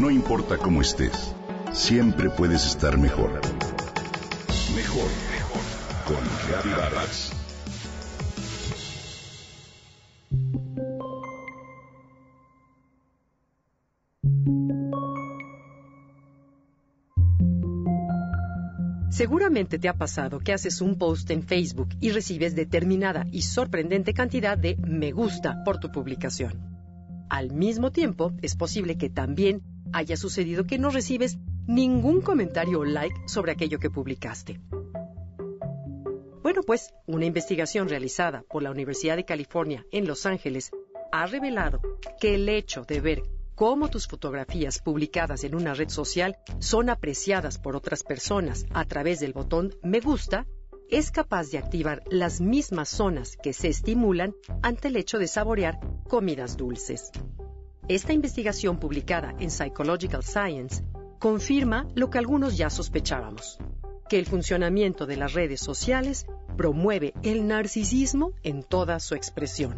No importa cómo estés, siempre puedes estar mejor. Mejor, mejor. Con Reavivadas. Seguramente te ha pasado que haces un post en Facebook y recibes determinada y sorprendente cantidad de me gusta por tu publicación. Al mismo tiempo, es posible que también haya sucedido que no recibes ningún comentario o like sobre aquello que publicaste. Bueno, pues una investigación realizada por la Universidad de California en Los Ángeles ha revelado que el hecho de ver cómo tus fotografías publicadas en una red social son apreciadas por otras personas a través del botón me gusta, es capaz de activar las mismas zonas que se estimulan ante el hecho de saborear comidas dulces. Esta investigación publicada en Psychological Science confirma lo que algunos ya sospechábamos, que el funcionamiento de las redes sociales promueve el narcisismo en toda su expresión.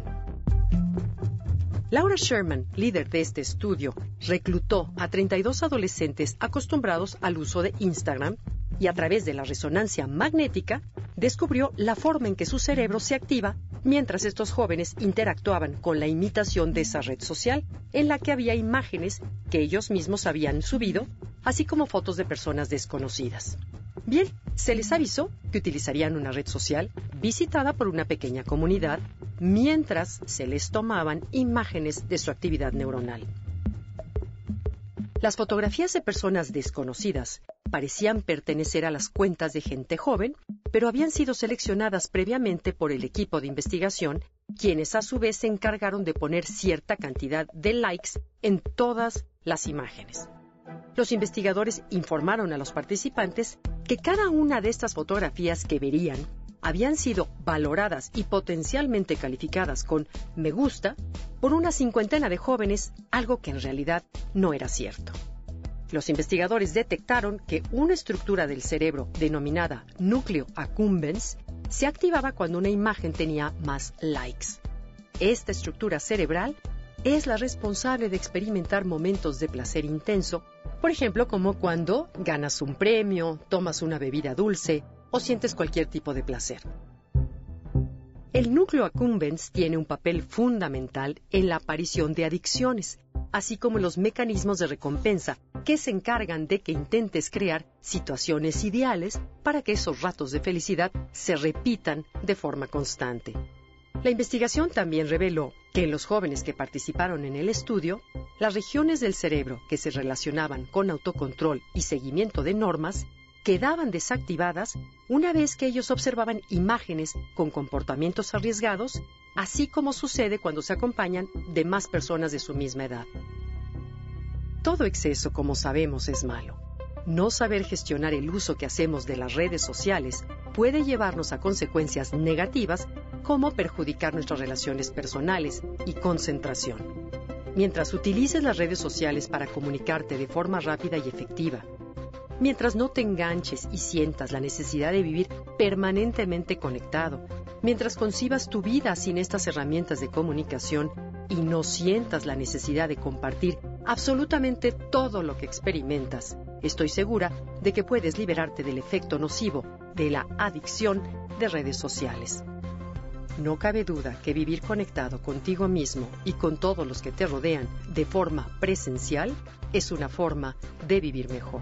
Laura Sherman, líder de este estudio, reclutó a 32 adolescentes acostumbrados al uso de Instagram y a través de la resonancia magnética descubrió la forma en que su cerebro se activa mientras estos jóvenes interactuaban con la imitación de esa red social en la que había imágenes que ellos mismos habían subido, así como fotos de personas desconocidas. Bien, se les avisó que utilizarían una red social visitada por una pequeña comunidad mientras se les tomaban imágenes de su actividad neuronal. Las fotografías de personas desconocidas parecían pertenecer a las cuentas de gente joven, pero habían sido seleccionadas previamente por el equipo de investigación, quienes a su vez se encargaron de poner cierta cantidad de likes en todas las imágenes. Los investigadores informaron a los participantes que cada una de estas fotografías que verían habían sido valoradas y potencialmente calificadas con me gusta por una cincuentena de jóvenes, algo que en realidad no era cierto. Los investigadores detectaron que una estructura del cerebro denominada núcleo accumbens se activaba cuando una imagen tenía más likes. Esta estructura cerebral es la responsable de experimentar momentos de placer intenso, por ejemplo como cuando ganas un premio, tomas una bebida dulce o sientes cualquier tipo de placer. El núcleo accumbens tiene un papel fundamental en la aparición de adicciones, así como los mecanismos de recompensa que se encargan de que intentes crear situaciones ideales para que esos ratos de felicidad se repitan de forma constante. La investigación también reveló que en los jóvenes que participaron en el estudio, las regiones del cerebro que se relacionaban con autocontrol y seguimiento de normas quedaban desactivadas una vez que ellos observaban imágenes con comportamientos arriesgados, así como sucede cuando se acompañan de más personas de su misma edad. Todo exceso, como sabemos, es malo. No saber gestionar el uso que hacemos de las redes sociales puede llevarnos a consecuencias negativas como perjudicar nuestras relaciones personales y concentración. Mientras utilices las redes sociales para comunicarte de forma rápida y efectiva, mientras no te enganches y sientas la necesidad de vivir permanentemente conectado, mientras concibas tu vida sin estas herramientas de comunicación y no sientas la necesidad de compartir absolutamente todo lo que experimentas, estoy segura de que puedes liberarte del efecto nocivo de la adicción de redes sociales. No cabe duda que vivir conectado contigo mismo y con todos los que te rodean de forma presencial es una forma de vivir mejor.